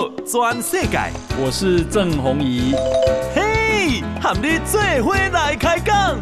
道全世界，我是郑弘仪。嘿，和你做伙来开讲。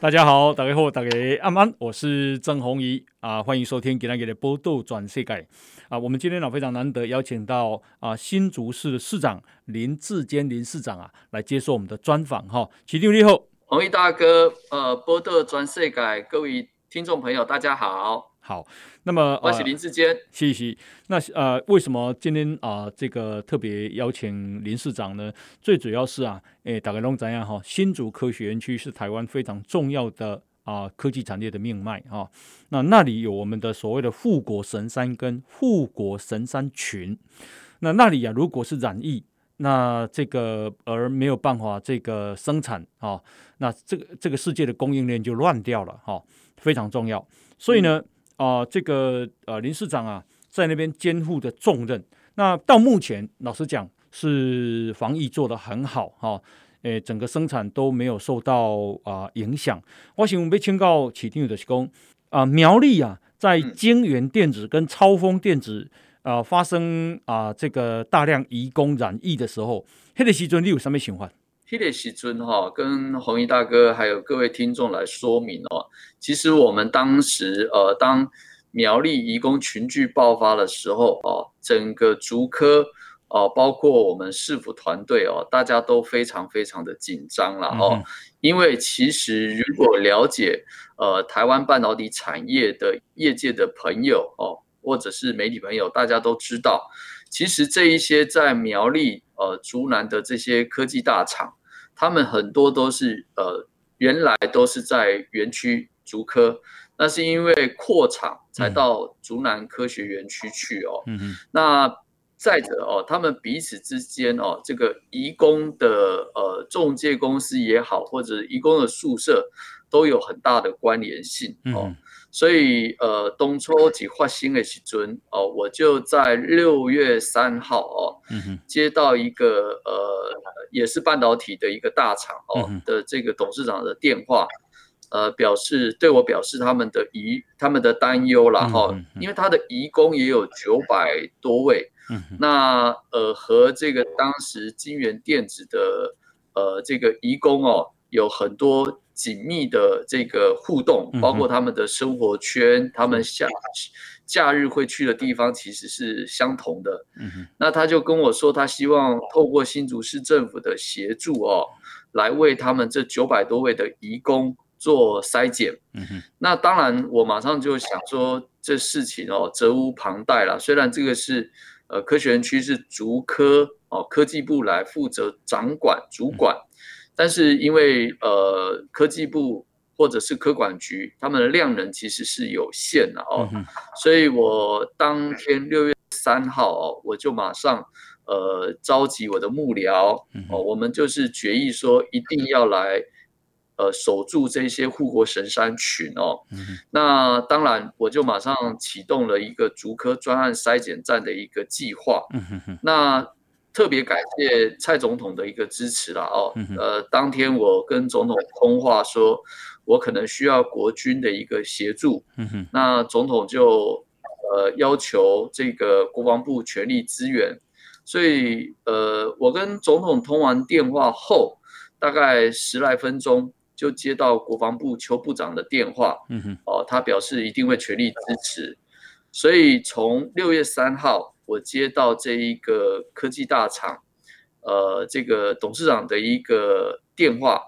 大家好，大家好，大家安安，我是郑弘仪啊，欢迎收听今天的报道全世界啊。我们今天呢非常难得邀请到啊新竹市的市长林志坚林市长啊来接受我们的专访哈。市长你好，弘毅大哥，呃，报道全世界各位听众朋友大家好。好，那么我是林志坚，谢谢。那呃，为什么今天啊、呃，这个特别邀请林市长呢？最主要是啊，诶，大概弄怎样哈，新竹科学园区是台湾非常重要的啊、科技产业的命脉哈、哦。那那里有我们的所谓的护国神山跟护国神山群。那那里啊，如果是染疫，那这个而没有办法这个生产啊、那这个这个世界的供应链就乱掉了哈、非常重要。所以呢。啊、这个呃林市长啊，在那边肩负着重任。那到目前，老实讲是防疫做得很好哈，诶、呃，整个生产都没有受到啊、呃、影响。我想被请告起定的是讲啊，苗栗啊，在晶圆电子跟超风电子啊、呃、发生啊、呃、这个大量移工染疫的时候，那个时阵你有什么想法？迄个时阵哈，跟弘仪大哥还有各位听众来说明哦，其实我们当时呃，当苗栗移工群聚爆发的时候哦，整个竹科哦，包括我们市府团队哦，大家都非常非常的紧张了哦，因为其实如果了解呃台湾半导体产业的业界的朋友哦，或者是媒体朋友，大家都知道。其实这一些在苗栗呃竹南的这些科技大厂，他们很多都是呃原来都是在园区竹科，那是因为扩厂才到竹南科学园区去哦。那再者哦，他们彼此之间哦，这个移工的呃中介公司也好，或者移工的宿舍都有很大的关联性哦。嗯所以，呃，东初起发新的时尊，哦，我就在六月三号，哦，接到一个，呃，也是半导体的一个大厂，哦的这个董事长的电话，呃，表示对我表示他们的疑，他们的担忧了，哈，因为他的移工也有九百多位，那，呃，和这个当时金元电子的，呃，这个移工哦，有很多。紧密的这个互动，包括他们的生活圈，嗯、他们假假日会去的地方其实是相同的。嗯、那他就跟我说，他希望透过新竹市政府的协助哦，来为他们这九百多位的移工做筛检。嗯、那当然，我马上就想说，这事情哦责无旁贷了。虽然这个是呃科学园区是竹科哦科技部来负责掌管主管。嗯但是因为呃科技部或者是科管局，他们的量能其实是有限的哦，嗯、所以我当天六月三号哦，我就马上呃召集我的幕僚、嗯、哦，我们就是决议说一定要来呃守住这些护国神山群哦。嗯、那当然我就马上启动了一个竹科专案筛检站的一个计划。嗯、那特别感谢蔡总统的一个支持了哦，呃，当天我跟总统通话说，我可能需要国军的一个协助，那总统就呃要求这个国防部全力支援，所以呃我跟总统通完电话后，大概十来分钟就接到国防部邱部长的电话，哦，他表示一定会全力支持，所以从六月三号。我接到这一个科技大厂，呃，这个董事长的一个电话，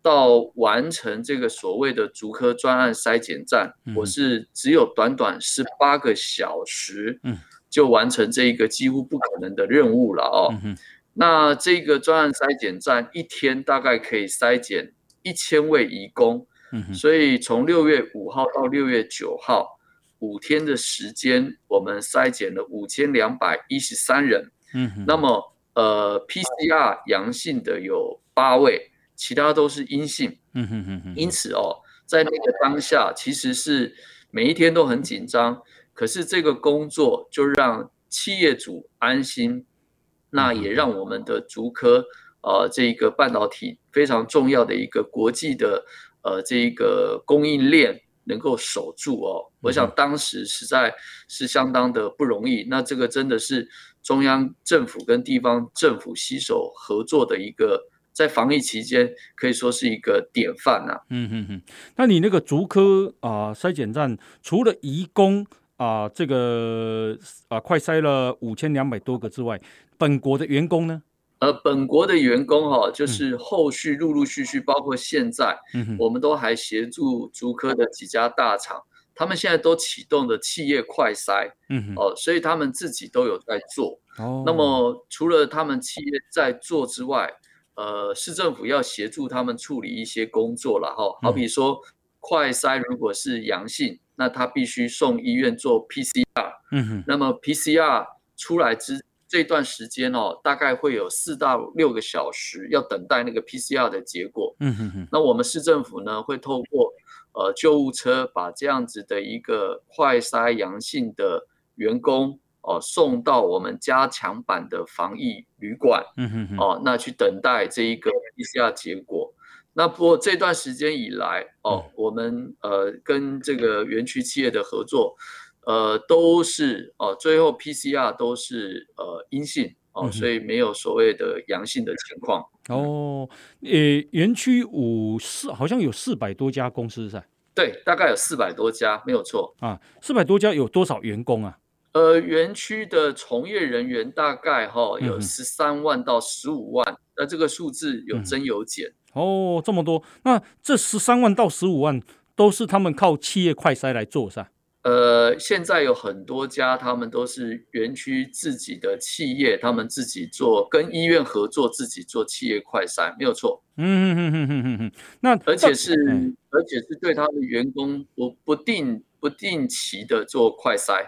到完成这个所谓的竹科专案筛检站，嗯、我是只有短短十八个小时，就完成这一个几乎不可能的任务了哦。嗯、那这个专案筛检站一天大概可以筛检一千位移工，嗯、所以从六月五号到六月九号。五天的时间，我们筛检了五千两百一十三人。那么呃，PCR 阳性的有八位，其他都是阴性。嗯哼哼哼。因此哦，在那个当下，其实是每一天都很紧张。可是这个工作就让企业主安心，那也让我们的足科呃这个半导体非常重要的一个国际的呃这个供应链能够守住哦，我想当时实在是相当的不容易。那这个真的是中央政府跟地方政府携手合作的一个。在防疫期间，可以说是一个典范呐、啊。嗯嗯嗯，那你那个竹科啊筛检站，除了移工啊这个啊快筛了五千两百多个之外，本国的员工呢？呃，本国的员工哈、哦，就是后续陆陆续续，包括现在，嗯、我们都还协助竹科的几家大厂，他们现在都启动的企业快筛，嗯哦、呃，所以他们自己都有在做。哦，那么除了他们企业在做之外，呃，市政府要协助他们处理一些工作了哈，好比说快筛如果是阳性，那他必须送医院做 PCR，嗯哼，那么 PCR 出来之这段时间哦，大概会有四到六个小时要等待那个 PCR 的结果，嗯哼哼，那我们市政府呢会透过呃救护车把这样子的一个快筛阳性的员工。哦，送到我们加强版的防疫旅馆，嗯哼哼，哦，那去等待这一个 PCR 结果。那不过这段时间以来，哦，嗯、我们呃跟这个园区企业的合作，呃，都是哦，最后 PCR 都是呃阴性，哦，嗯、所以没有所谓的阳性的情况。哦，呃，园区五四好像有四百多家公司在，对，大概有四百多家，没有错啊，四百多家有多少员工啊？呃，园区的从业人员大概哈、哦、有十三万到十五万，那、嗯、这个数字有增有减、嗯。哦，这么多，那这十三万到十五万都是他们靠企业快筛来做是吧？呃，现在有很多家，他们都是园区自己的企业，他们自己做，跟医院合作，自己做企业快筛，没有错。嗯嗯嗯嗯嗯嗯嗯。那而且是，嗯、而且是对他的员工不不定不定期的做快筛。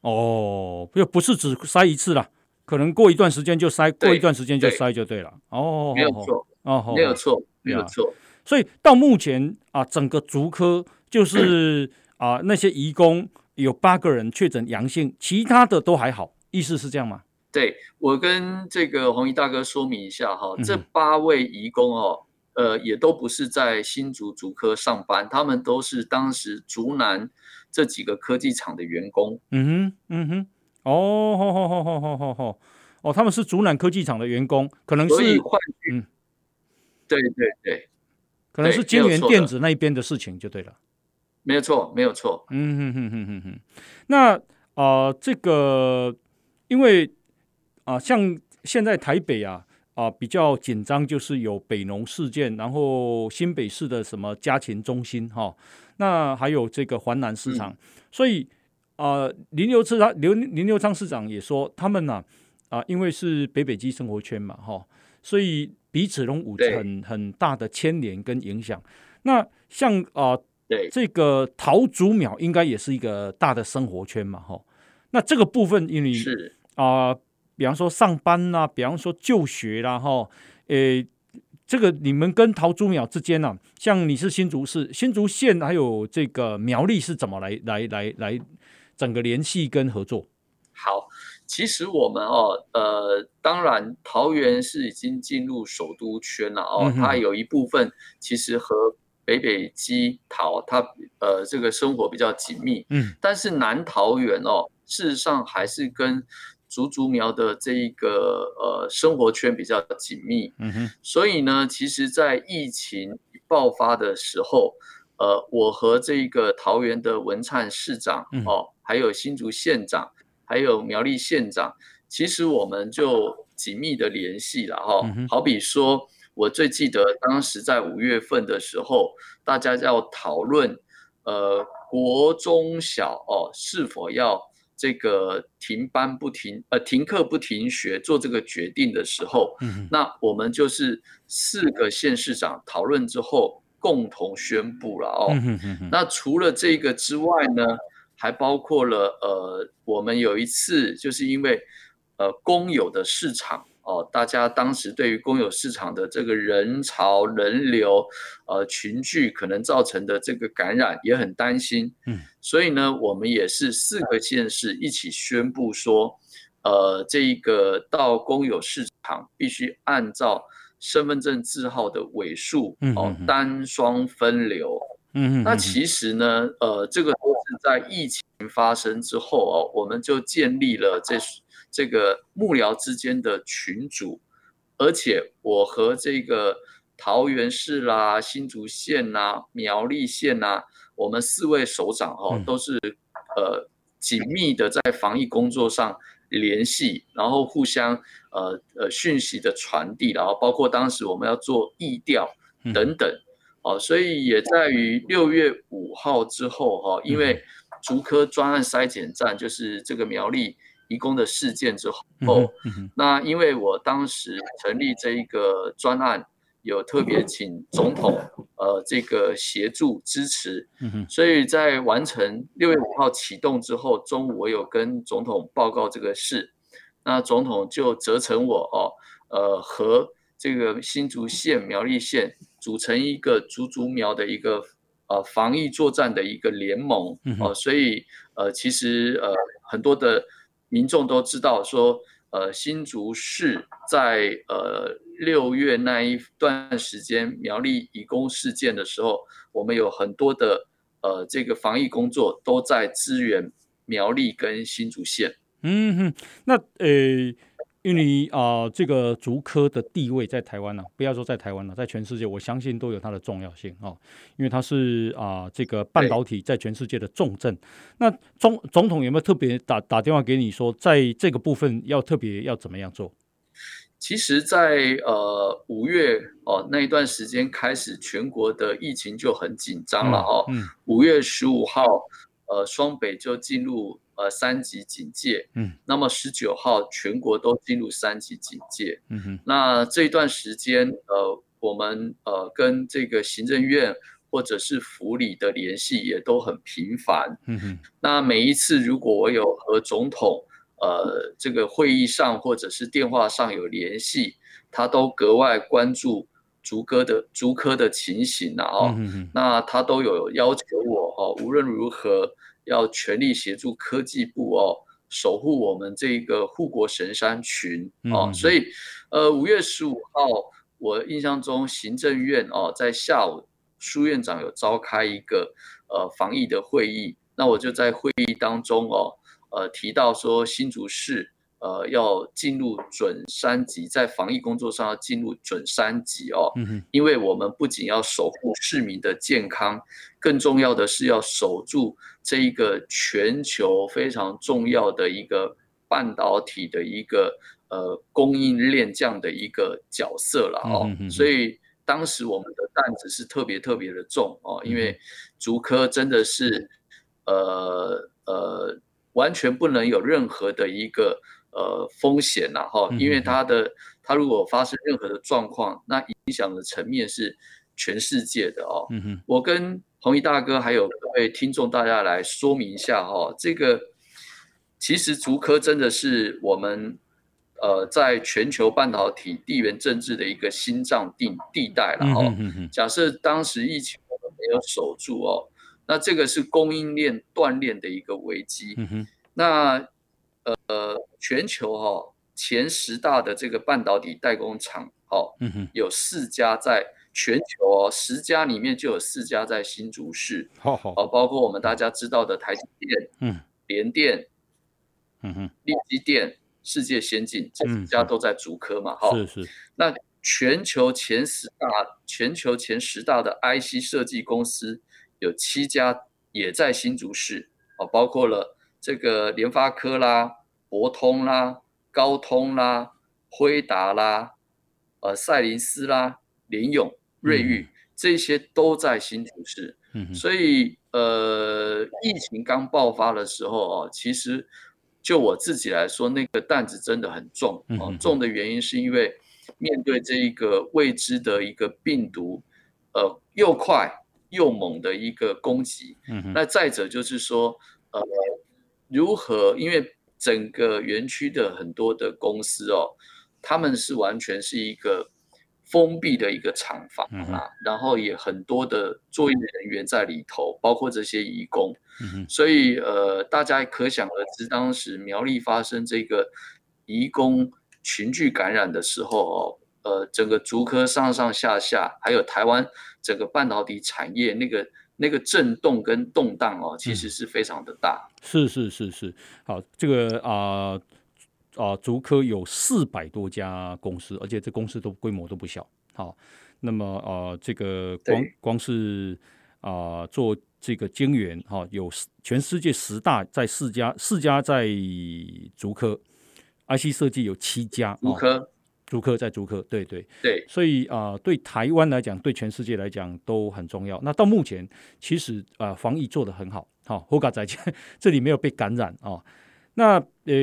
哦，又不是只筛一次啦，可能过一段时间就筛，对过一段时间就筛就对了。哦，没有错，哦，没有错，没有错。所以到目前啊，整个足科就是啊，那些移工有八个人确诊阳性，其他的都还好，意思是这样吗？对，我跟这个弘仪大哥说明一下哈，这八位移工哦，呃，也都不是在新竹竹科上班，他们都是当时竹南。这几个科技厂的员工，嗯哼，嗯哼，哦，好好好好好好好，哦，他们是竹南科技厂的员工，可能是，换句，嗯，对对对，可能是金源电子那一边的事情就对了，没有错，没有错，嗯哼哼哼哼哼，那啊、呃，这个因为啊、呃，像现在台北啊啊、呃、比较紧张，就是有北农事件，然后新北市的什么家禽中心哈。哦那还有这个环南市场，嗯、所以啊、呃，林刘次他刘林刘昌市长也说，他们呢啊、呃，因为是北北基生活圈嘛，哈，所以彼此都有很很大的牵连跟影响。那像啊，呃、对这个桃竹苗应该也是一个大的生活圈嘛，哈。那这个部分因为是啊、呃，比方说上班呐、啊，比方说就学啦，哈，诶。这个你们跟桃竹苗之间呢、啊，像你是新竹市、新竹县，还有这个苗栗是怎么来来来来整个联系跟合作？好，其实我们哦，呃，当然桃园是已经进入首都圈了哦，嗯、它有一部分其实和北北基桃它呃这个生活比较紧密，嗯，但是南桃园哦，事实上还是跟。竹竹苗的这一个呃生活圈比较紧密，嗯哼，所以呢，其实，在疫情爆发的时候，呃，我和这个桃园的文灿市长哦，还有新竹县长，还有苗栗县长，其实我们就紧密的联系了哈。好比说，我最记得当时在五月份的时候，大家要讨论呃国中小哦是否要。这个停班不停，呃，停课不停学，做这个决定的时候，嗯、那我们就是四个县市长讨论之后，共同宣布了哦。嗯、哼那除了这个之外呢，还包括了呃，我们有一次就是因为呃公有的市场。哦，大家当时对于公有市场的这个人潮、人流、呃群聚可能造成的这个感染也很担心，嗯，所以呢，我们也是四个县市一起宣布说，呃，这一个到公有市场必须按照身份证字号的尾数哦，单双分流。嗯，那其实呢，呃，这个都是在疫情发生之后哦，我们就建立了这这个幕僚之间的群组，而且我和这个桃园市啦、新竹县啦、啊、苗栗县呐、啊，我们四位首长哦，都是呃紧密的在防疫工作上联系，然后互相呃呃讯息的传递，然后包括当时我们要做疫调等等。哦，所以也在于六月五号之后哈，因为竹科专案筛检站就是这个苗栗移工的事件之后，那因为我当时成立这一个专案，有特别请总统呃这个协助支持，所以在完成六月五号启动之后，中午我有跟总统报告这个事，那总统就责成我哦，呃和这个新竹县苗栗县。组成一个竹竹苗的一个呃防疫作战的一个联盟哦，所以呃其实呃很多的民众都知道说呃新竹市在呃六月那一段时间苗栗移工事件的时候，我们有很多的呃这个防疫工作都在支援苗栗跟新竹县。嗯哼，那呃。因为啊、呃，这个竹科的地位在台湾呢、啊，不要说在台湾了、啊，在全世界，我相信都有它的重要性哦。因为它是啊、呃，这个半导体在全世界的重镇。那总总统有没有特别打打电话给你说，在这个部分要特别要怎么样做？其实在，在呃五月哦那一段时间开始，全国的疫情就很紧张了哦。嗯。五月十五号，呃，双北就进入。呃，三级警戒，嗯，那么十九号全国都进入三级警戒，嗯哼，那这一段时间，呃，我们呃跟这个行政院或者是府里的联系也都很频繁，嗯哼，那每一次如果我有和总统呃这个会议上或者是电话上有联系，他都格外关注竹科的竹科的情形啊，哦，嗯哼，那他都有要求我哦，无论如何。要全力协助科技部哦，守护我们这个护国神山群哦，嗯、所以，呃，五月十五号，我印象中行政院哦，在下午苏院长有召开一个呃防疫的会议，那我就在会议当中哦，呃提到说新竹市。呃，要进入准三级，在防疫工作上要进入准三级哦，嗯，因为我们不仅要守护市民的健康，更重要的是要守住这一个全球非常重要的一个半导体的一个呃供应链这样的一个角色了哦，嗯，所以当时我们的担子是特别特别的重哦，因为竹科真的是呃呃完全不能有任何的一个。呃，风险呐，哈，因为它的它如果发生任何的状况，那影响的层面是全世界的哦。嗯哼，我跟弘毅大哥还有各位听众大家来说明一下哈，这个其实竹科真的是我们呃在全球半导体地缘政治的一个心脏地地带了哈。假设当时疫情我们没有守住哦，那这个是供应链断裂的一个危机。嗯哼，那。呃，全球哈、哦、前十大的这个半导体代工厂，哦，嗯，有四家在全球哦，十家里面就有四家在新竹市，好好，哦，包括我们大家知道的台积电，嗯，联电，嗯哼，力积电、世界先进这几家都在竹科嘛，哈、嗯，是是。那全球前十大，全球前十大的 IC 设计公司有七家也在新竹市，哦，包括了。这个联发科啦、博通啦、高通啦、辉达啦、呃赛灵思啦、联咏、瑞昱，这些都在新竹市。嗯，所以呃，疫情刚爆发的时候哦，其实就我自己来说，那个担子真的很重。哦，重的原因是因为面对这一个未知的一个病毒，呃，又快又猛的一个攻击。嗯，那再者就是说，呃。如何？因为整个园区的很多的公司哦，他们是完全是一个封闭的一个厂房啊，嗯、然后也很多的作业人员在里头，包括这些移工，嗯、所以呃，大家可想而知，当时苗栗发生这个移工群聚感染的时候哦，呃，整个竹科上上下下，还有台湾整个半导体产业那个那个震动跟动荡哦，其实是非常的大。嗯、是是是是，好，这个啊。呃啊，竹科有四百多家公司，而且这公司都规模都不小。好，那么呃，这个光光是啊、呃、做这个晶圆哈，有全世界十大在四家，四家在竹科，IC 设计有七家。竹科，竹科在竹科，对对对。所以啊、呃，对台湾来讲，对全世界来讲都很重要。那到目前，其实啊、呃，防疫做得很好。好，我刚才讲这里没有被感染啊。哦那呃，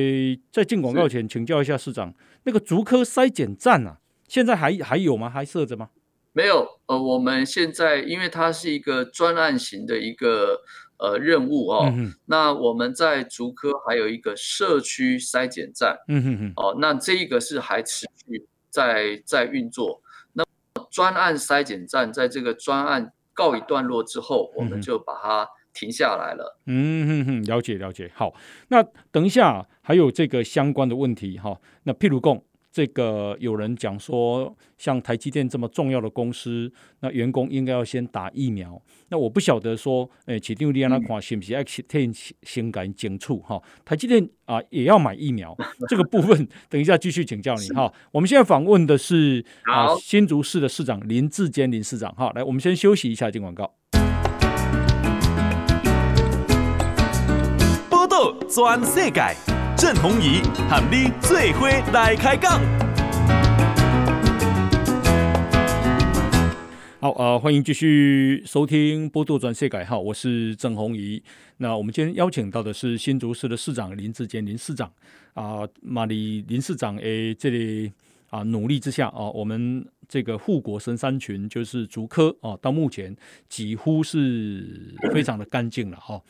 在进广告前，请教一下市长，那个竹科筛检站啊，现在还还有吗？还设着吗？没有，呃，我们现在因为它是一个专案型的一个呃任务哦，嗯、那我们在竹科还有一个社区筛检站，嗯哼哼，哦，那这一个是还持续在在运作。那专案筛检站在这个专案告一段落之后，我们就把它。停下来了。嗯哼哼，了解了解。好，那等一下还有这个相关的问题哈。那譬如讲，这个有人讲说，像台积电这么重要的公司，那员工应该要先打疫苗。那我不晓得说，诶，启定利安那款是不是要先先赶紧处哈？台积电啊也要买疫苗，这个部分等一下继续请教你哈。我们现在访问的是啊新竹市的市长林志坚林市长哈。来，我们先休息一下，进广告。报道全世界，郑弘仪喊你最伙来开讲。好，呃，欢迎继续收听《波多转世界》哈，我是郑弘仪。那我们今天邀请到的是新竹市的市长林智坚林市长啊，马里林市长诶，这里啊努力之下啊，我们这个护国神山群就是竹科啊，到目前几乎是非常的干净了哈。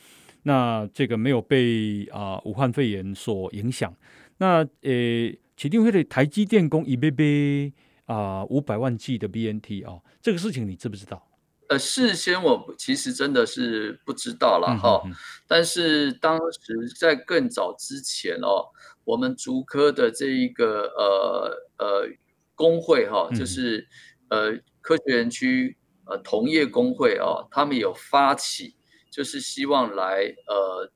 那这个没有被啊、呃、武汉肺炎所影响。那呃，启定会的台积电工一杯杯啊五百万剂的 BNT 啊、哦，这个事情你知不知道？呃，事先我其实真的是不知道了哈。但是当时在更早之前哦，我们竹科的这一个呃呃工会哈，就是呃科学园区呃同业工会哦，他们有发起。就是希望来呃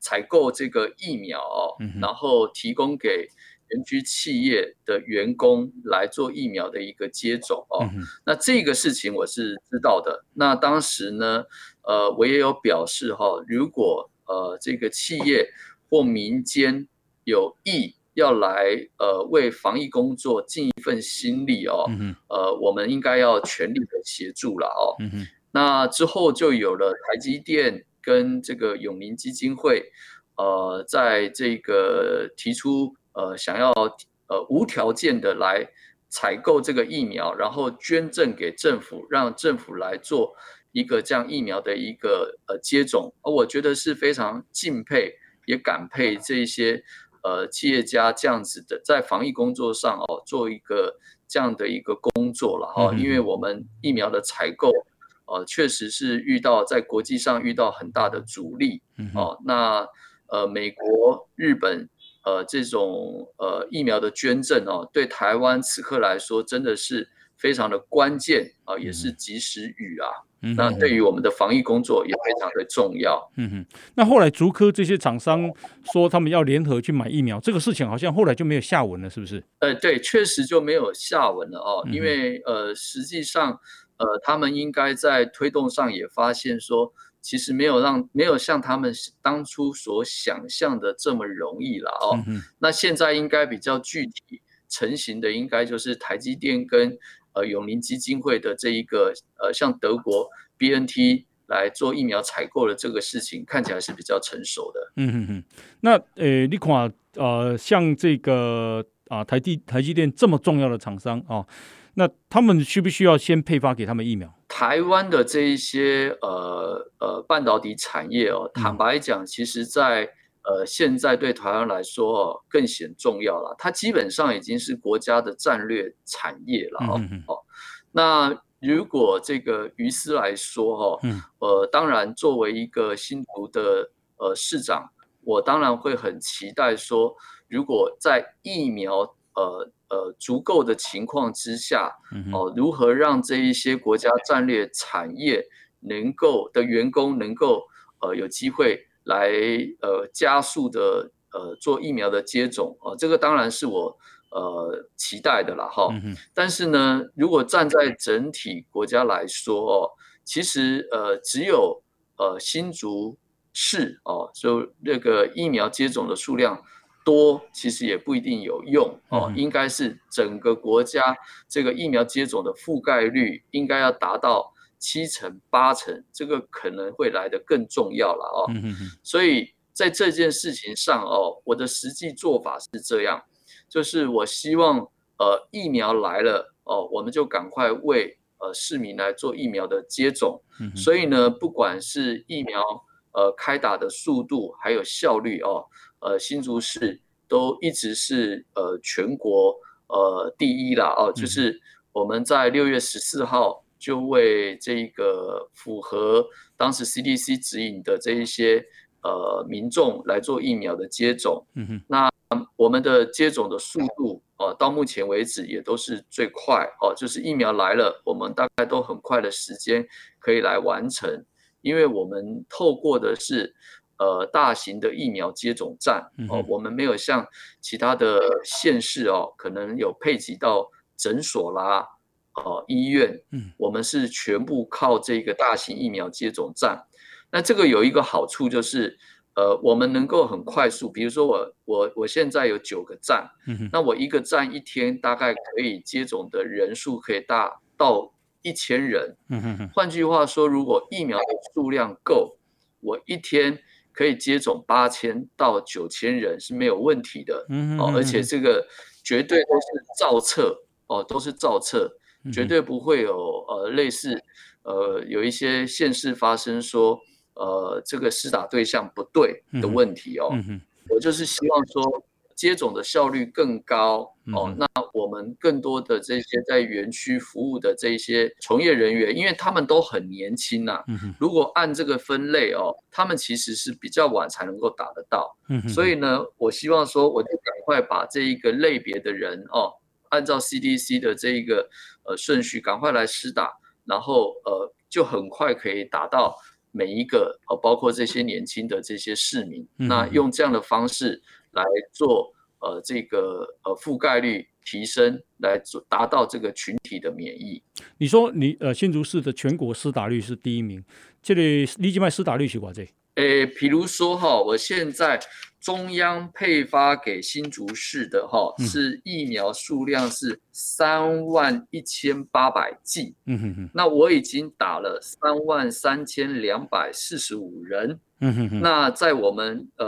采购这个疫苗，哦，嗯、然后提供给园区企业的员工来做疫苗的一个接种哦。嗯、那这个事情我是知道的。那当时呢，呃，我也有表示哈、哦，如果呃这个企业或民间有意要来呃为防疫工作尽一份心力哦，嗯、呃，我们应该要全力的协助了哦。嗯那之后就有了台积电跟这个永宁基金会，呃，在这个提出呃想要呃无条件的来采购这个疫苗，然后捐赠给政府，让政府来做一个这样疫苗的一个呃接种，而我觉得是非常敬佩也感佩这些呃企业家这样子的在防疫工作上哦做一个这样的一个工作了哈，因为我们疫苗的采购。呃，确实是遇到在国际上遇到很大的阻力哦。那呃，美国、日本呃这种呃疫苗的捐赠哦，对台湾此刻来说真的是非常的关键啊、呃，也是及时雨啊。嗯、那对于我们的防疫工作也非常的重要。嗯哼。那后来竹科这些厂商说他们要联合去买疫苗，这个事情好像后来就没有下文了，是不是？呃，对，确实就没有下文了哦，因为呃，实际上。呃，他们应该在推动上也发现说，其实没有让没有像他们当初所想象的这么容易了哦。嗯、那现在应该比较具体成型的，应该就是台积电跟呃永林基金会的这一个呃，像德国 BNT 来做疫苗采购的这个事情，看起来是比较成熟的。嗯哼哼。那呃，你看呃，像这个啊、呃，台积台积电这么重要的厂商啊。哦那他们需不需要先配发给他们疫苗？台湾的这一些呃呃半导体产业哦，坦白讲，其实在呃，现在对台湾来说哦更显重要了。它基本上已经是国家的战略产业了哦。嗯、哦，那如果这个于斯来说哦，呃，当然作为一个新竹的呃市长，我当然会很期待说，如果在疫苗呃呃足够的情况之下，哦、呃，如何让这一些国家战略产业能够的员工能够呃有机会。来呃加速的呃做疫苗的接种啊、呃，这个当然是我呃期待的了哈。但是呢，如果站在整体国家来说哦，其实呃只有呃新竹市哦，就那个疫苗接种的数量多，其实也不一定有用哦。应该是整个国家这个疫苗接种的覆盖率应该要达到。七成八成，这个可能会来得更重要了哦。所以在这件事情上哦，我的实际做法是这样，就是我希望呃疫苗来了哦，我们就赶快为呃市民来做疫苗的接种。所以呢，不管是疫苗呃开打的速度还有效率哦，呃新竹市都一直是呃全国呃第一啦哦，就是我们在六月十四号。就为这个符合当时 CDC 指引的这一些呃民众来做疫苗的接种。嗯哼，那我们的接种的速度呃到目前为止也都是最快哦，就是疫苗来了，我们大概都很快的时间可以来完成，因为我们透过的是呃大型的疫苗接种站哦，我们没有像其他的县市哦，可能有配给到诊所啦。哦，医院，嗯，我们是全部靠这个大型疫苗接种站。那这个有一个好处就是，呃，我们能够很快速，比如说我我我现在有九个站，嗯，那我一个站一天大概可以接种的人数可以大到一千人。换句话说，如果疫苗的数量够，我一天可以接种八千到九千人是没有问题的。哦，而且这个绝对都是造册，哦，都是造册。绝对不会有呃类似呃有一些县市发生说呃这个施打对象不对的问题哦。我就是希望说接种的效率更高哦。嗯、那我们更多的这些在园区服务的这些从业人员，因为他们都很年轻呐、啊。嗯、如果按这个分类哦，他们其实是比较晚才能够打得到。嗯、所以呢，我希望说我就赶快把这一个类别的人哦。按照 CDC 的这一个呃顺序，赶快来施打，然后呃就很快可以打到每一个呃包括这些年轻的这些市民。嗯、那用这样的方式来做呃这个呃覆盖率提升，来做达到这个群体的免疫。你说你呃新竹市的全国施打率是第一名，这里立即卖施打率是多少？诶，比如说哈，我现在中央配发给新竹市的哈，是疫苗数量是三万一千八百剂，嗯哼哼，那我已经打了三万三千两百四十五人，嗯哼哼，那在我们呃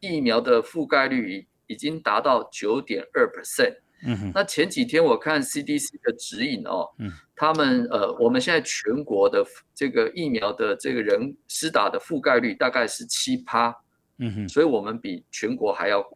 疫苗的覆盖率已已经达到九点二 percent。嗯哼，那前几天我看 CDC 的指引哦，嗯，他们呃，我们现在全国的这个疫苗的这个人施打的覆盖率大概是七趴，嗯哼，所以我们比全国还要高。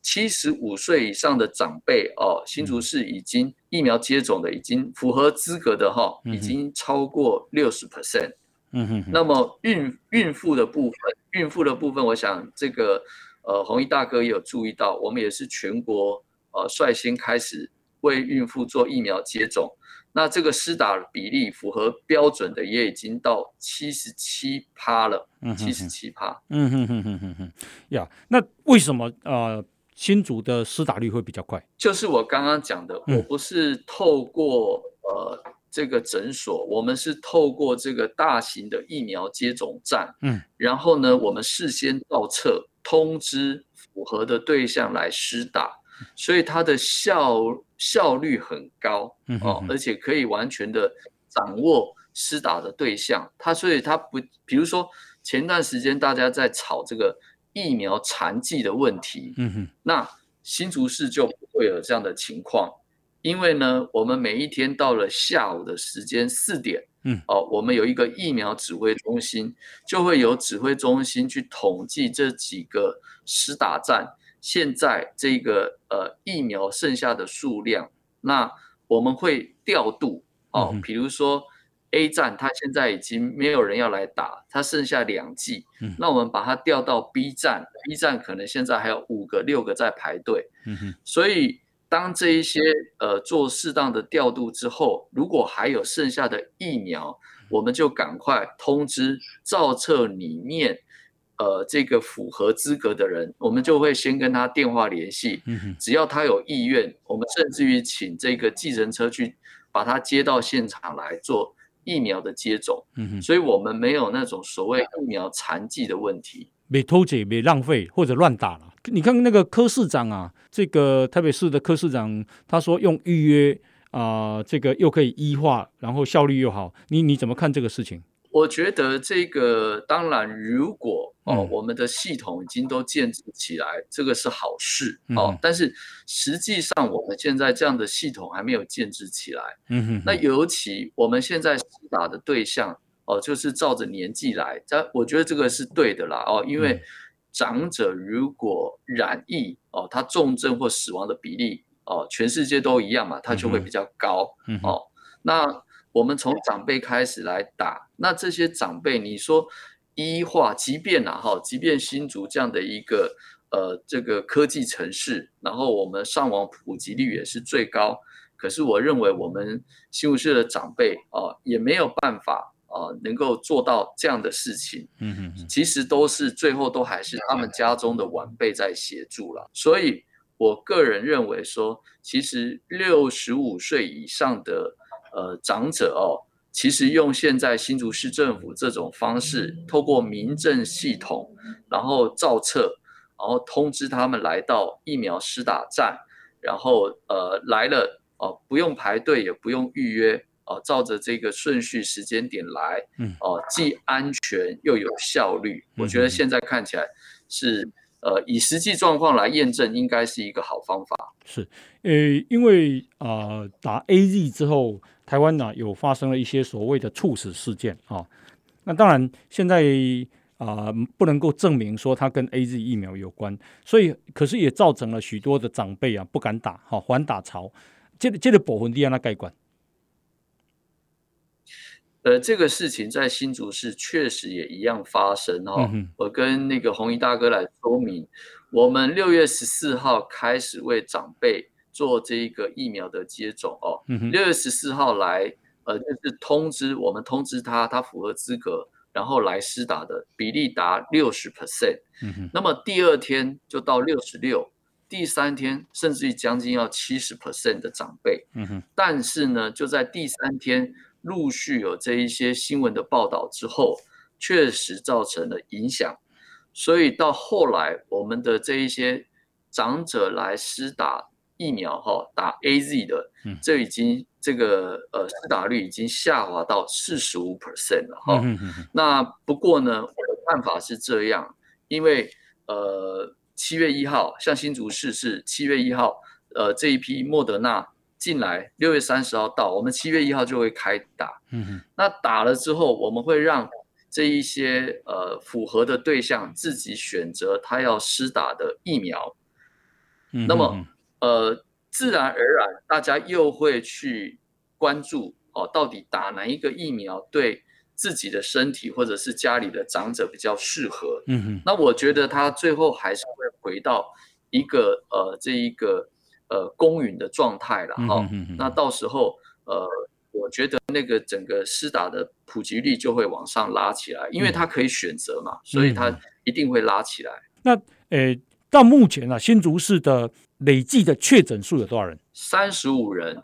七十五岁以上的长辈哦，新竹市已经疫苗接种的已经符合资格的哈，已经超过六十 percent，嗯哼，那么孕孕妇的部分，孕妇的部分，我想这个呃，弘毅大哥也有注意到，我们也是全国。呃，率先开始为孕妇做疫苗接种，那这个施打比例符合标准的也已经到七十七趴了，七十七趴。嗯哼哼哼哼哼，呀，那为什么呃新竹的施打率会比较快？就是我刚刚讲的，我不是透过呃这个诊所，我们是透过这个大型的疫苗接种站，嗯，然后呢，我们事先到册通知符合的对象来施打。所以它的效效率很高哦，而且可以完全的掌握施打的对象。它所以它不，比如说前段时间大家在吵这个疫苗残剂的问题，嗯哼，那新竹市就不会有这样的情况，因为呢，我们每一天到了下午的时间四点，嗯，哦，我们有一个疫苗指挥中心，就会有指挥中心去统计这几个施打站现在这个呃疫苗剩下的数量，那我们会调度哦，比如说。A 站，它现在已经没有人要来打，它剩下两剂。嗯，那我们把它调到 B 站，B 站可能现在还有五个、六个在排队。嗯哼，所以当这一些呃做适当的调度之后，如果还有剩下的疫苗，我们就赶快通知造册里面呃这个符合资格的人，我们就会先跟他电话联系。只要他有意愿，我们甚至于请这个计程车去把他接到现场来做。疫苗的接种，所以我们没有那种所谓疫苗残剂的问题，没偷窃、没浪费或者乱打了。你看那个柯市长啊，这个台北市的柯市长，他说用预约啊、呃，这个又可以医化，然后效率又好，你你怎么看这个事情？我觉得这个当然，如果哦，我们的系统已经都建制起来，嗯、这个是好事哦。但是实际上，我们现在这样的系统还没有建制起来。嗯哼。那尤其我们现在打的对象哦，就是照着年纪来。这我觉得这个是对的啦哦，因为长者如果染疫哦，他重症或死亡的比例哦，全世界都一样嘛，他就会比较高。嗯哦，那。我们从长辈开始来打，那这些长辈，你说医化，即便呐哈，即便新竹这样的一个呃这个科技城市，然后我们上网普及率也是最高，可是我认为我们新竹市的长辈啊、呃，也没有办法啊、呃，能够做到这样的事情。嗯嗯，其实都是最后都还是他们家中的晚辈在协助了，所以我个人认为说，其实六十五岁以上的。呃，长者哦，其实用现在新竹市政府这种方式，透过民政系统，然后造册，然后通知他们来到疫苗施打站，然后呃来了哦，不用排队也不用预约哦，照着这个顺序时间点来，嗯哦，既安全又有效率，我觉得现在看起来是。呃，以实际状况来验证，应该是一个好方法。是，呃，因为啊、呃，打 AZ 之后，台湾呢、啊、有发生了一些所谓的猝死事件啊、哦。那当然，现在啊、呃、不能够证明说它跟 AZ 疫苗有关，所以可是也造成了许多的长辈啊不敢打，哈、哦，缓打潮。这个这个部分你怎么看？呃，这个事情在新竹市确实也一样发生哈、哦。嗯、我跟那个红衣大哥来说明，我们六月十四号开始为长辈做这个疫苗的接种哦。六、嗯、月十四号来，呃，就是通知我们通知他，他符合资格，然后来施打的比例达六十 percent。嗯那么第二天就到六十六，第三天甚至于将近要七十 percent 的长辈。嗯、哼但是呢，就在第三天。陆续有这一些新闻的报道之后，确实造成了影响，所以到后来，我们的这一些长者来施打疫苗，哈，打 AZ 的，这已经这个呃施打率已经下滑到四十五 percent 了，哈。那不过呢，我的看法是这样，因为呃七月一号，像新竹市是七月一号，呃这一批莫德纳。进来六月三十号到，我们七月一号就会开打。嗯哼，那打了之后，我们会让这一些呃符合的对象自己选择他要施打的疫苗。嗯哼，那么呃自然而然大家又会去关注哦，到底打哪一个疫苗对自己的身体或者是家里的长者比较适合。嗯哼，那我觉得他最后还是会回到一个呃这一个。呃，公允的状态了哈，那到时候呃，我觉得那个整个施打的普及率就会往上拉起来，因为它可以选择嘛，嗯、所以它一定会拉起来。那呃，到目前啊，新竹市的累计的确诊数有多少人？三十五人。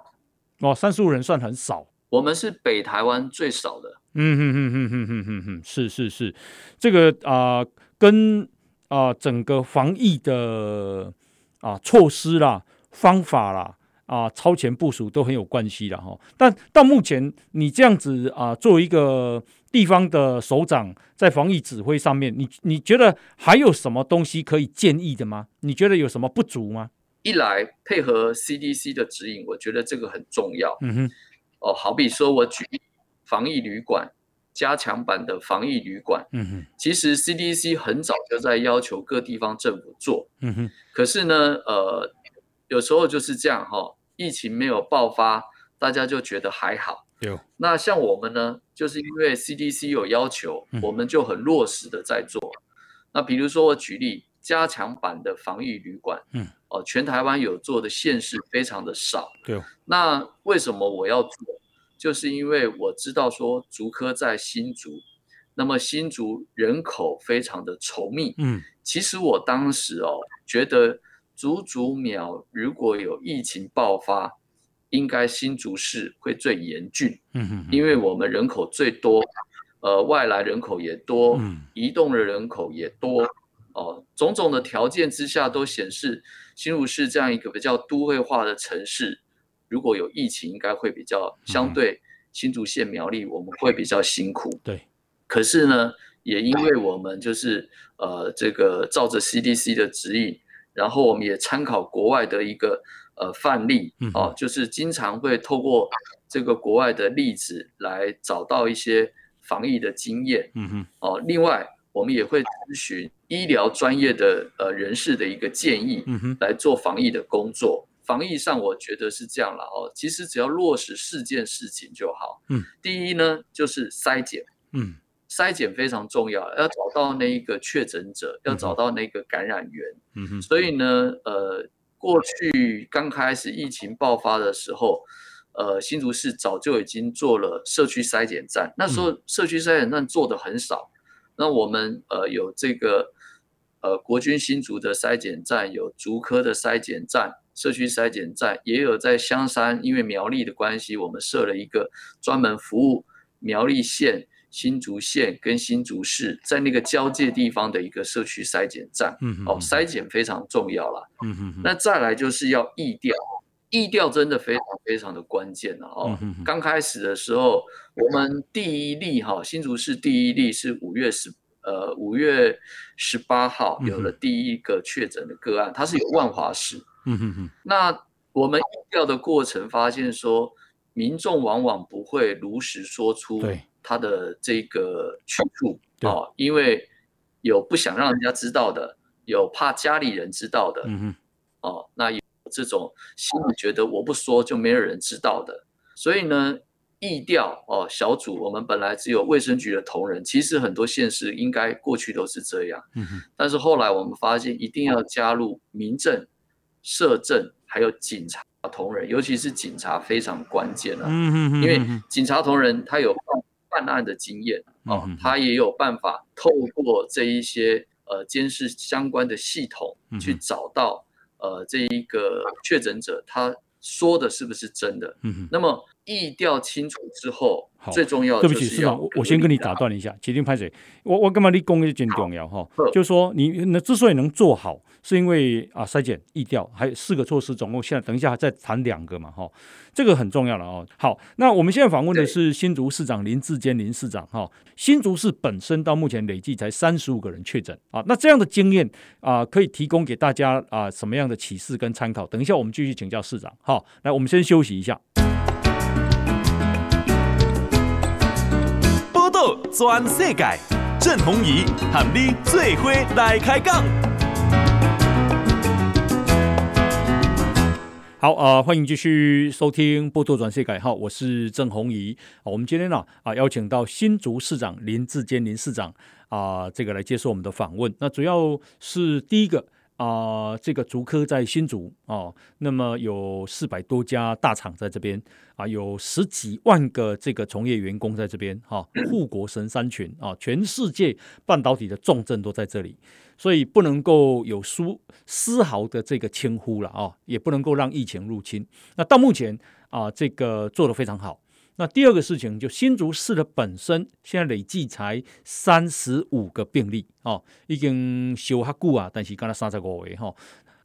哦，三十五人算很少。我们是北台湾最少的。嗯哼哼哼哼哼哼哼，是是是，这个啊、呃，跟啊、呃、整个防疫的啊、呃、措施啦。方法啦，啊，超前部署都很有关系的哈。但到目前，你这样子啊，作为一个地方的首长，在防疫指挥上面，你你觉得还有什么东西可以建议的吗？你觉得有什么不足吗？一来配合 CDC 的指引，我觉得这个很重要。嗯哼，哦，好比说我举防疫旅馆，加强版的防疫旅馆。嗯哼，其实 CDC 很早就在要求各地方政府做。嗯哼，可是呢，呃，有时候就是这样哈、哦，疫情没有爆发，大家就觉得还好。有。那像我们呢，就是因为 CDC 有要求，我们就很落实的在做。嗯、那比如说我举例。加强版的防疫旅馆，嗯，哦，全台湾有做的县市非常的少，对。那为什么我要做？就是因为我知道说竹科在新竹，那么新竹人口非常的稠密，嗯，其实我当时哦觉得竹竹苗如果有疫情爆发，应该新竹市会最严峻，嗯哼，因为我们人口最多，呃，外来人口也多，嗯，移动的人口也多。哦，种种的条件之下都显示，新竹市这样一个比较都会化的城市，如果有疫情，应该会比较相对新竹县苗栗，我们会比较辛苦。对，可是呢，也因为我们就是呃这个照着 CDC 的指引，然后我们也参考国外的一个呃范例，哦，就是经常会透过这个国外的例子来找到一些防疫的经验。嗯哼，哦，另外。我们也会咨询医疗专业的呃人士的一个建议，来做防疫的工作。防疫上，我觉得是这样了哦。其实只要落实四件事情就好。嗯，第一呢，就是筛检。嗯，筛检非常重要，要找到那一个确诊者，要找到那个感染源。嗯哼。所以呢，呃，过去刚开始疫情爆发的时候，呃，新竹市早就已经做了社区筛检站。那时候社区筛检站做的很少。那我们呃有这个呃国军新竹的筛检站，有竹科的筛检站，社区筛检站，也有在香山，因为苗栗的关系，我们设了一个专门服务苗栗县、新竹县跟新竹市在那个交界地方的一个社区筛检站。哦，筛检非常重要啦。嗯哼，那再来就是要疫调，疫调真的非常非常的关键了哦。刚开始的时候。我们第一例哈，新竹市第一例是五月十呃五月十八号有了第一个确诊的个案，它是有万华市。嗯哼哼。那我们疫调的过程发现说，民众往往不会如实说出他的这个去处啊，因为有不想让人家知道的，有怕家里人知道的。嗯哼。哦，那有这种心里觉得我不说就没有人知道的，所以呢。疫调哦，小组我们本来只有卫生局的同仁，其实很多县市应该过去都是这样。嗯哼。但是后来我们发现，一定要加入民政、社政还有警察同仁，尤其是警察非常关键啊。嗯哼。因为警察同仁他有办案的经验哦，他也有办法透过这一些呃监视相关的系统去找到呃这一个确诊者他说的是不是真的。那么。意调清楚之后，好最重要的起，市长，我先跟你打断一下，决定拍谁？我我干嘛立功就真重要哈？就是说你那之所以能做好，是因为啊筛检、疫调还有四个措施，总共现在等一下再谈两个嘛哈，这个很重要了哦。好，那我们现在访问的是新竹市长林志坚林市长哈。新竹市本身到目前累计才三十五个人确诊啊，那这样的经验啊，可以提供给大家啊什么样的启示跟参考？等一下我们继续请教市长。好，来我们先休息一下。报道全世界，郑弘仪喊你最伙来开讲。好啊、欢迎继续收听《波多转世改》哈，我是郑弘仪。我们今天呢啊、邀请到新竹市长林智坚林市长啊、这个来接受我们的访问。那主要是第一个。啊、这个竹科在新竹哦，那么有四百多家大厂在这边啊，有十几万个这个从业员工在这边哈，护国神山群啊，全世界半导体的重镇都在这里，所以不能够有丝丝毫的这个轻忽了啊，也不能够让疫情入侵。那到目前啊，这个做得非常好。那第二个事情，就新竹市的本身现在累计才三十五个病例哦，已经修哈固啊，但是刚才三十五位哈，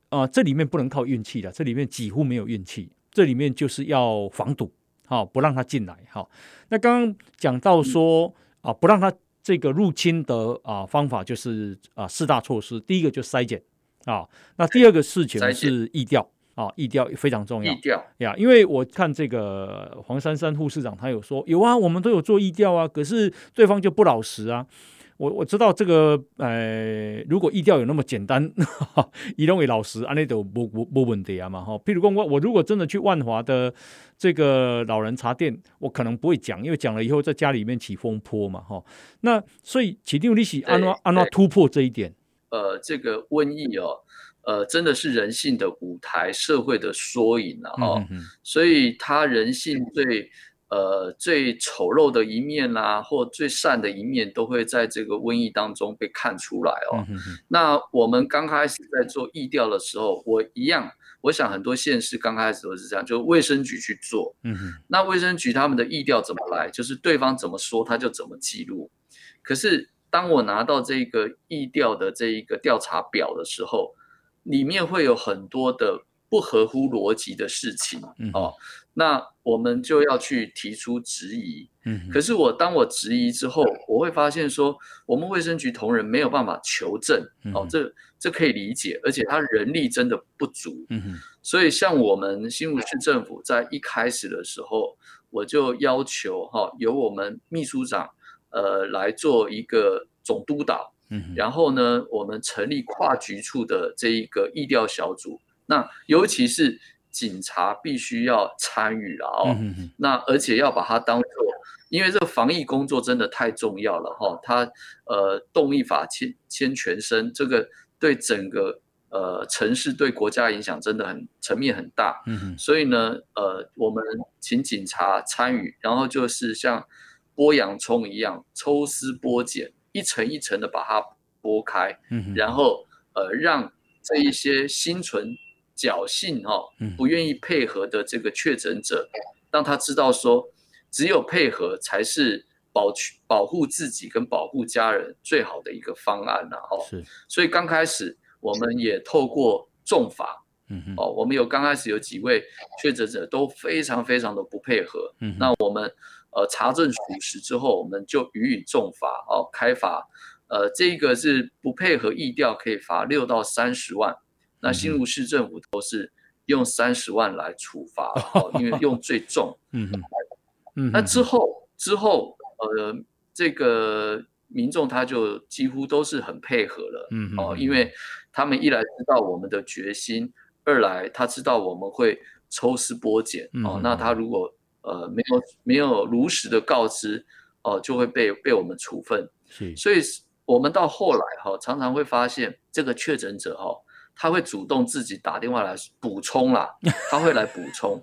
啊，这里面不能靠运气的，这里面几乎没有运气，这里面就是要防堵，好、不让他进来哈、那刚刚讲到说啊，不让他这个入侵的啊方法就是啊四大措施，第一个就筛检啊。那第二个事情是疫调啊，疫调非常重要。疫调呀，因为我看这个黄珊珊护士长，他有说有啊，我们都有做疫调啊，可是对方就不老实啊。我我知道这个，呃，如果意调有那么简单，移动为老师，安内都不不不问题啊嘛哈。譬如说我我如果真的去万华的这个老人茶店，我可能不会讲，因为讲了以后在家里面起风波嘛哈。那所以起定利息安诺安诺突破这一点？呃，这个瘟疫哦，呃，真的是人性的舞台，社会的缩影了哈。所以他人性最。呃，最丑陋的一面啦、啊，或最善的一面，都会在这个瘟疫当中被看出来哦。嗯、哼哼那我们刚开始在做疫调的时候，我一样，我想很多县市刚开始都是这样，就卫生局去做。嗯哼。那卫生局他们的疫调怎么来？就是对方怎么说，他就怎么记录。可是当我拿到这个疫调的这一个调查表的时候，里面会有很多的不合乎逻辑的事情、嗯、哦。那我们就要去提出质疑，嗯，可是我当我质疑之后，我会发现说，我们卫生局同仁没有办法求证，哦，这这可以理解，而且他人力真的不足，嗯，所以像我们新竹市政府在一开始的时候，我就要求哈，由我们秘书长呃来做一个总督导，嗯，然后呢，我们成立跨局处的这一个议调小组，那尤其是。警察必须要参与了哦，嗯、哼那而且要把它当做，因为这个防疫工作真的太重要了哈、哦，它呃动一法牵牵全身，这个对整个呃城市对国家影响真的很层面很大，嗯，所以呢呃我们请警察参与，然后就是像剥洋葱一样抽丝剥茧，一层一层的把它剥开，嗯，然后呃让这一些心存。侥幸哦，不愿意配合的这个确诊者，让他知道说，只有配合才是保保护自己跟保护家人最好的一个方案呐哦。是，所以刚开始我们也透过重罚，嗯哼，哦，我们有刚开始有几位确诊者都非常非常的不配合，嗯，那我们呃查证属实之后，我们就予以重罚哦，开罚，呃，这个是不配合疫调可以罚六到三十万。那新竹市政府都是用三十万来处罚，哦，因为用最重。嗯嗯。那之后之后，呃，这个民众他就几乎都是很配合了。嗯哦，因为他们一来知道我们的决心，二来他知道我们会抽丝剥茧。哦，那他如果呃没有没有如实的告知，哦，就会被被我们处分。是。所以我们到后来哈，常常会发现这个确诊者哈。他会主动自己打电话来补充啦，他会来补充，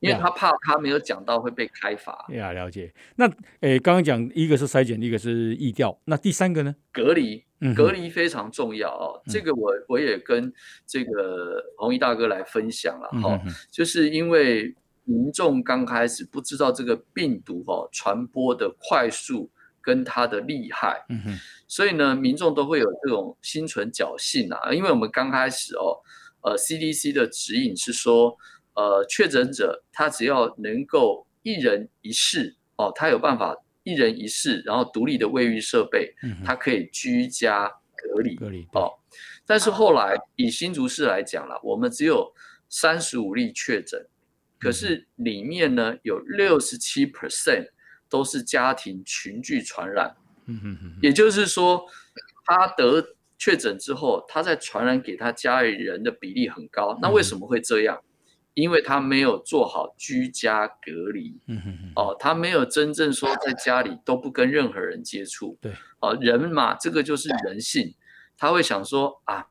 因为他怕他没有讲到会被开罚。呀，了解。那诶，刚刚讲一个是筛检，一个是疫调，那第三个呢？隔离，隔离非常重要哦。这个我我也跟这个弘毅大哥来分享了哈，嗯、就是因为民众刚开始不知道这个病毒哦传播的快速。跟他的厉害，嗯哼，所以呢，民众都会有这种心存侥幸啊，因为我们刚开始哦，呃，CDC 的指引是说，呃，确诊者他只要能够一人一室哦，他有办法一人一室，然后独立的卫浴设备，嗯，他可以居家隔离，隔离哦。但是后来以新竹市来讲了，我们只有三十五例确诊，可是里面呢有六十七 percent。都是家庭群聚传染，嗯哼哼，也就是说，他得确诊之后，他在传染给他家里人的比例很高。那为什么会这样？因为他没有做好居家隔离，嗯哼哼，哦，他没有真正说在家里都不跟任何人接触，对，哦，人嘛，这个就是人性，他会想说啊，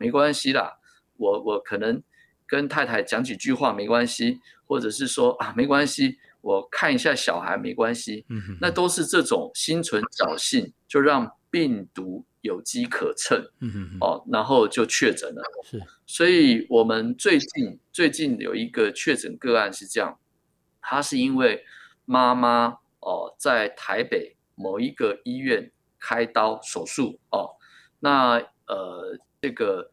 没关系啦，我我可能跟太太讲几句话没关系，或者是说啊，没关系。我看一下小孩没关系，嗯、那都是这种心存侥幸，就让病毒有机可乘，嗯、哦，然后就确诊了。是，所以我们最近最近有一个确诊个案是这样，他是因为妈妈哦在台北某一个医院开刀手术哦，那呃这个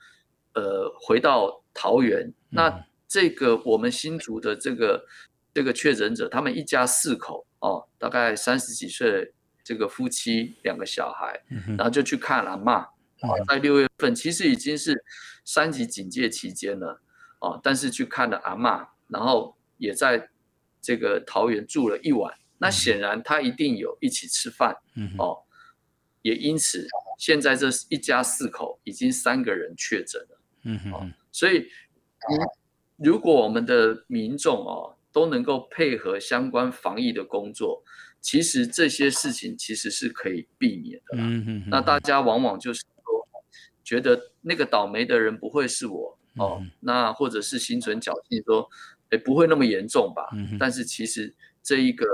呃回到桃园，嗯、那这个我们新竹的这个。这个确诊者，他们一家四口哦，大概三十几岁，这个夫妻两个小孩，然后就去看阿嬷啊，在六月份其实已经是三级警戒期间了哦，但是去看了阿嬷，然后也在这个桃园住了一晚，那显然他一定有一起吃饭，哦，也因此现在这一家四口已经三个人确诊了，嗯哼，所以如果我们的民众哦都能够配合相关防疫的工作。其实这些事情其实是可以避免的。那大家往往就是说，觉得那个倒霉的人不会是我哦，那或者是心存侥幸说，哎不会那么严重吧？但是其实这一个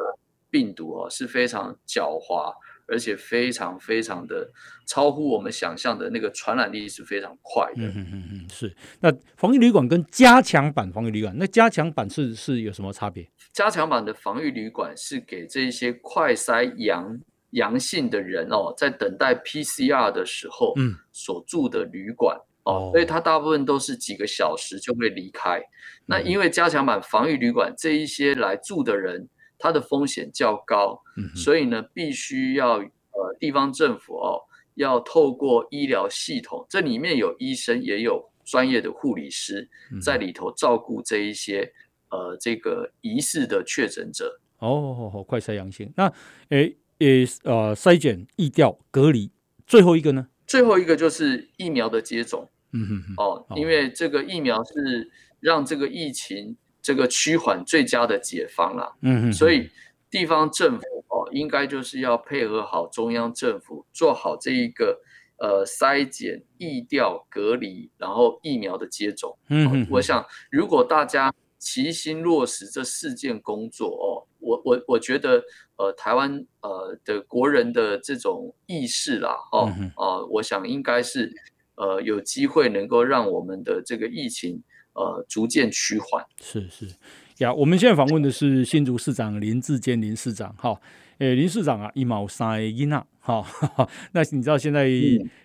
病毒哦是非常狡猾。而且非常非常的超乎我们想象的那个传染力是非常快的。嗯嗯嗯，是。那防疫旅馆跟加强版防疫旅馆，那加强版是是有什么差别？加强版的防御旅馆是给这些快筛阳阳性的人哦，在等待 PCR 的时候，嗯，所住的旅馆哦，所以他大部分都是几个小时就会离开。那因为加强版防御旅馆这一些来住的人。它的风险较高，所以呢，必须要呃地方政府哦，要透过医疗系统，这里面有医生，也有专业的护理师在里头照顾这一些呃这个疑似的确诊者。哦，好，快筛阳性，那诶诶呃筛检、疫调、隔离，最后一个呢？最后一个就是疫苗的接种。嗯哼哼，哦，因为这个疫苗是让这个疫情。这个趋缓最佳的解方啦，嗯嗯，所以地方政府哦，应该就是要配合好中央政府，做好这一个呃筛检、疫调、隔离，然后疫苗的接种。嗯嗯，我想如果大家齐心落实这四件工作哦，我我我觉得呃台湾呃的国人的这种意识啦，哦哦，我想应该是呃有机会能够让我们的这个疫情。呃，逐渐趋缓。是是呀，我们现在访问的是新竹市长林志坚林市长。哈，诶，林市长啊，一毛三一娜。哈，那你知道现在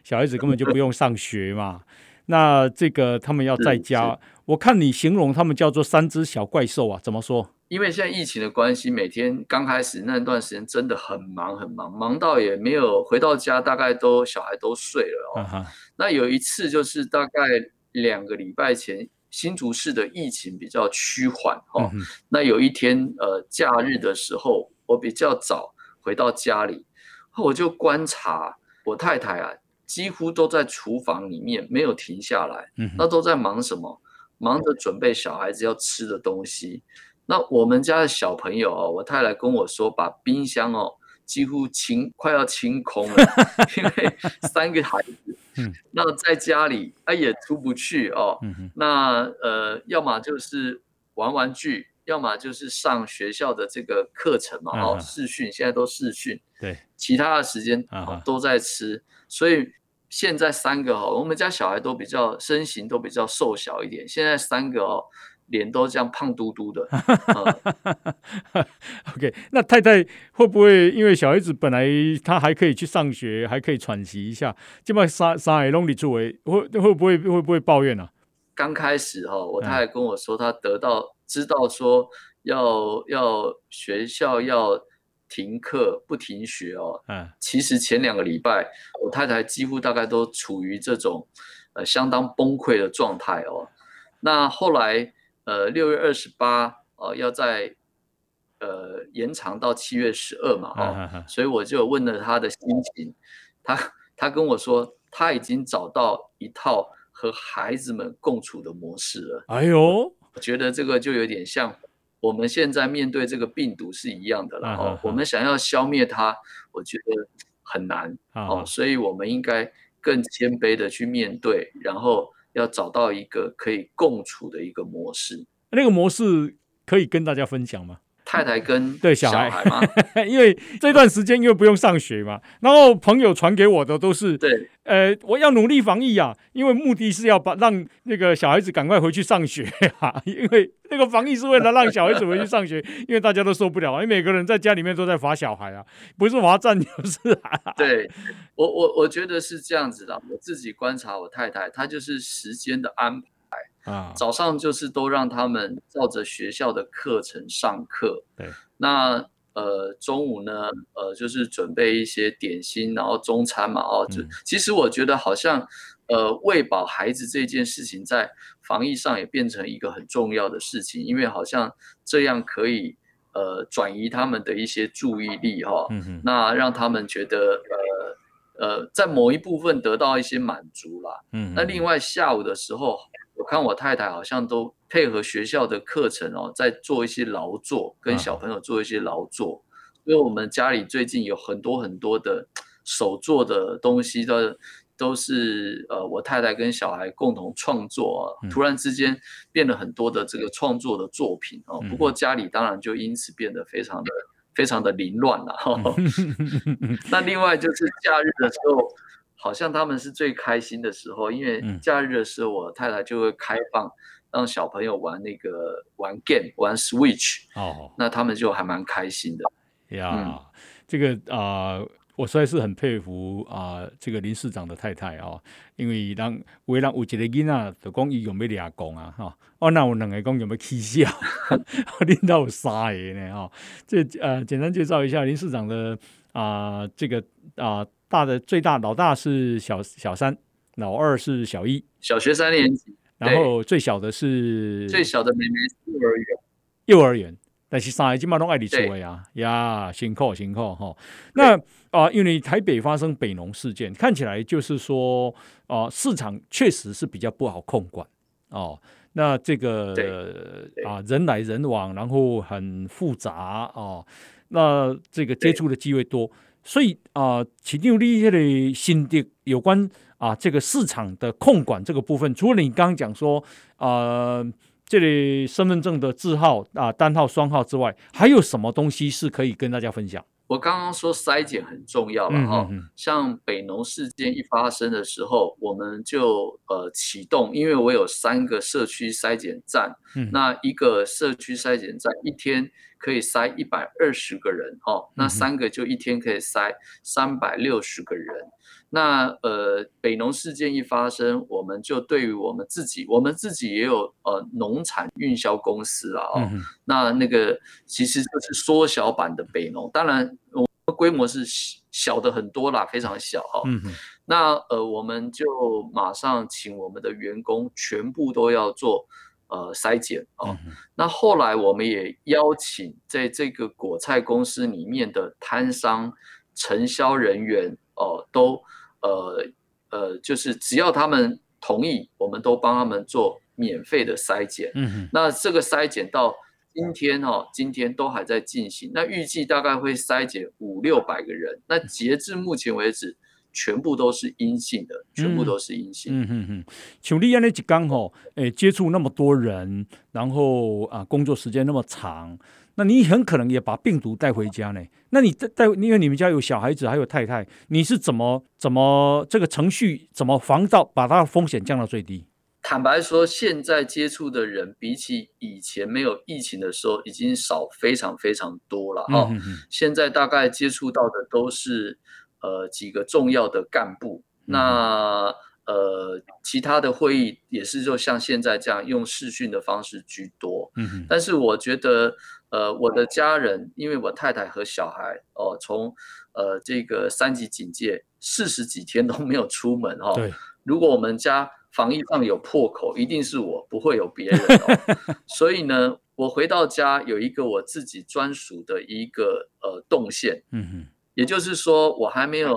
小孩子根本就不用上学嘛？嗯、那这个他们要在家，我看你形容他们叫做三只小怪兽啊，怎么说？因为现在疫情的关系，每天刚开始那段时间真的很忙很忙，忙到也没有回到家，大概都小孩都睡了哦。啊、那有一次就是大概两个礼拜前。新竹市的疫情比较趋缓哦，嗯、那有一天呃假日的时候，我比较早回到家里，我就观察我太太啊，几乎都在厨房里面没有停下来，嗯、那都在忙什么？忙着准备小孩子要吃的东西。那我们家的小朋友哦，我太太跟我说，把冰箱哦几乎清快要清空了，因为三个孩子。嗯，那在家里他也出不去哦。嗯，那呃，要么就是玩玩具，要么就是上学校的这个课程嘛。哦，视讯现在都视讯。对，其他的时间都在吃。所以现在三个哦，我们家小孩都比较身形都比较瘦小一点。现在三个哦。脸都这样胖嘟嘟的。嗯、OK，那太太会不会因为小孩子本来他还可以去上学，还可以喘息一下，这么三三海弄你作为会会不会会不会抱怨呢、啊？刚开始哈，我太太跟我说，她得到知道说要要学校要停课不停学哦。嗯，其实前两个礼拜，我太太几乎大概都处于这种呃相当崩溃的状态哦。那后来。呃，六月二十八，哦，要在呃延长到七月十二嘛，哦，所以我就问了他的心情，他他跟我说他已经找到一套和孩子们共处的模式了。哎呦，我觉得这个就有点像我们现在面对这个病毒是一样的了。哦，我们想要消灭它，我觉得很难。哦，所以我们应该更谦卑的去面对，然后。要找到一个可以共处的一个模式，那个模式可以跟大家分享吗？太太跟对小孩吗？因为这段时间因为不用上学嘛，然后朋友传给我的都是对，呃，我要努力防疫啊，因为目的是要把让那个小孩子赶快回去上学啊，因为那个防疫是为了让小孩子回去上学，因为大家都受不了，因为每个人在家里面都在罚小孩啊，不是罚站就是啊。对我我我觉得是这样子的，我自己观察我太太，她就是时间的安排。啊，早上就是都让他们照着学校的课程上课。对，那呃中午呢，呃就是准备一些点心，然后中餐嘛，哦，就其实我觉得好像呃喂饱孩子这件事情在防疫上也变成一个很重要的事情，因为好像这样可以呃转移他们的一些注意力哈，哦，嗯，那让他们觉得呃。呃，在某一部分得到一些满足啦。嗯，那另外下午的时候，我看我太太好像都配合学校的课程哦，在做一些劳作，跟小朋友做一些劳作。因为我们家里最近有很多很多的手做的东西，都都是呃我太太跟小孩共同创作啊。突然之间变了很多的这个创作的作品哦。不过家里当然就因此变得非常的。非常的凌乱了哈，那另外就是假日的时候，好像他们是最开心的时候，因为假日的时候，我太太就会开放让小朋友玩那个玩 game 玩 Switch 哦，那他们就还蛮开心的呀。嗯、这个啊。呃我实在是很佩服啊、呃，这个林市长的太太啊、哦，因为当为让有一个囡仔就讲伊用要俩讲啊，哈，哦，那有两个讲有没有起笑，领导有三个呢，哈，这呃，简单介绍一下林市长的啊、呃，这个啊、呃，大的最大老大是小小三，老二是小一，小学三年级，然后最小的是最小的妹妹是幼儿园，幼儿园。但是三个基本上都爱你出的呀呀，辛苦辛苦哈。那啊、呃，因为台北发生北农事件，看起来就是说啊、呃，市场确实是比较不好控管哦。那这个啊、呃，人来人往，然后很复杂哦。那这个接触的机会多，所以啊，请定立这类新的有关啊、这个市场的控管这个部分，除了你刚刚讲说啊。这里身份证的字号啊，单号、双号之外，还有什么东西是可以跟大家分享？我刚刚说筛检很重要了哈，嗯嗯嗯，像北农事件一发生的时候，我们就呃启动，因为我有三个社区筛检站，嗯，那一个社区筛检站一天可以筛一百二十个人哦，那三个就一天可以筛三百六十个人。那呃，北农事件一发生，我们就对于我们自己，我们自己也有呃农产运销公司了哦。嗯、那那个其实就是缩小版的北农，当然我们规模是小的很多啦，非常小哈、哦。嗯、那呃，我们就马上请我们的员工全部都要做呃筛检哦。嗯、那后来我们也邀请在这个果菜公司里面的摊商、承销人员哦、呃，都。呃呃，就是只要他们同意，我们都帮他们做免费的筛检。嗯哼，那这个筛检到今天哈、哦，今天都还在进行。那预计大概会筛检五六百个人。那截至目前为止，全部都是阴性的，全部都是阴性。嗯嗯嗯，像你那几刚好，诶，接触那么多人，然后啊，工作时间那么长。那你很可能也把病毒带回家呢？那你带带，因为你们家有小孩子，还有太太，你是怎么怎么这个程序怎么防到把它的风险降到最低？坦白说，现在接触的人比起以前没有疫情的时候，已经少非常非常多了哈。嗯、哼哼现在大概接触到的都是呃几个重要的干部，嗯、那呃其他的会议也是就像现在这样用视讯的方式居多。嗯哼但是我觉得。呃，我的家人，因为我太太和小孩哦，从呃这个三级警戒四十几天都没有出门哈。对。如果我们家防疫上有破口，一定是我，不会有别人哦。所以呢，我回到家有一个我自己专属的一个呃动线。嗯哼。也就是说，我还没有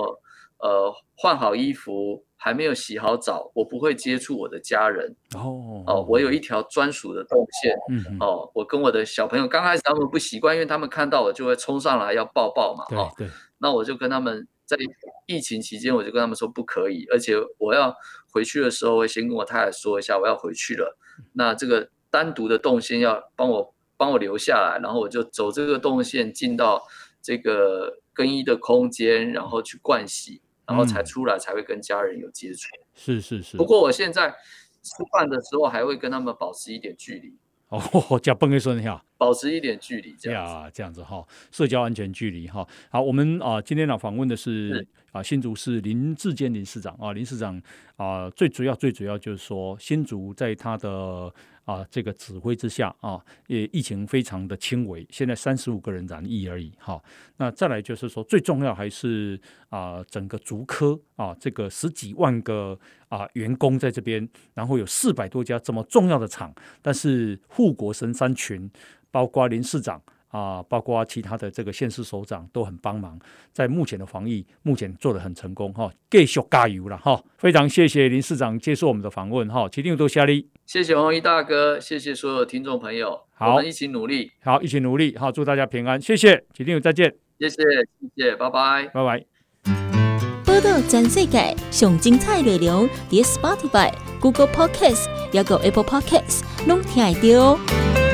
呃换好衣服。还没有洗好澡，我不会接触我的家人。哦哦，我有一条专属的动线。嗯哼哦，我跟我的小朋友刚开始他们不习惯，因为他们看到我就会冲上来要抱抱嘛。哦，对。那我就跟他们在疫情期间，我就跟他们说不可以，而且我要回去的时候会先跟我太太说一下我要回去了。那这个单独的动线要帮我帮我留下来，然后我就走这个动线进到这个更衣的空间，然后去盥洗。然后才出来，才会跟家人有接触。嗯、是是是。不过我现在吃饭的时候，还会跟他们保持一点距离。哦，叫蹦一声哈，保持一点距离，这样呀，这样子哈，社交安全距离哈。好，我们啊，今天呢访问的是，是啊新竹市林志坚林市长啊，林市长啊，最主要最主要就是说，新竹在他的啊这个指挥之下啊，也疫情非常的轻微，现在三十五个人染疫而已。哈，那再来就是说，最重要还是啊整个竹科啊这个十几万个啊员工在这边，然后有四百多家这么重要的厂，但是护国神山群，包括林市长。啊，包括其他的这个县市首长都很帮忙，在目前的防疫，目前做得很成功哈，继续加油了哈！非常谢谢林市长接受我们的访问哈，起定多谢你，谢谢弘毅大哥，谢谢所有听众朋友，好，我们一起努力，好，一起努力，好，祝大家平安，谢谢，起定再见，谢谢，谢谢，拜拜，拜拜。报道全世界上精彩内容，点 Spotify、Google Podcasts，还有 Apple Podcasts，拢听得到。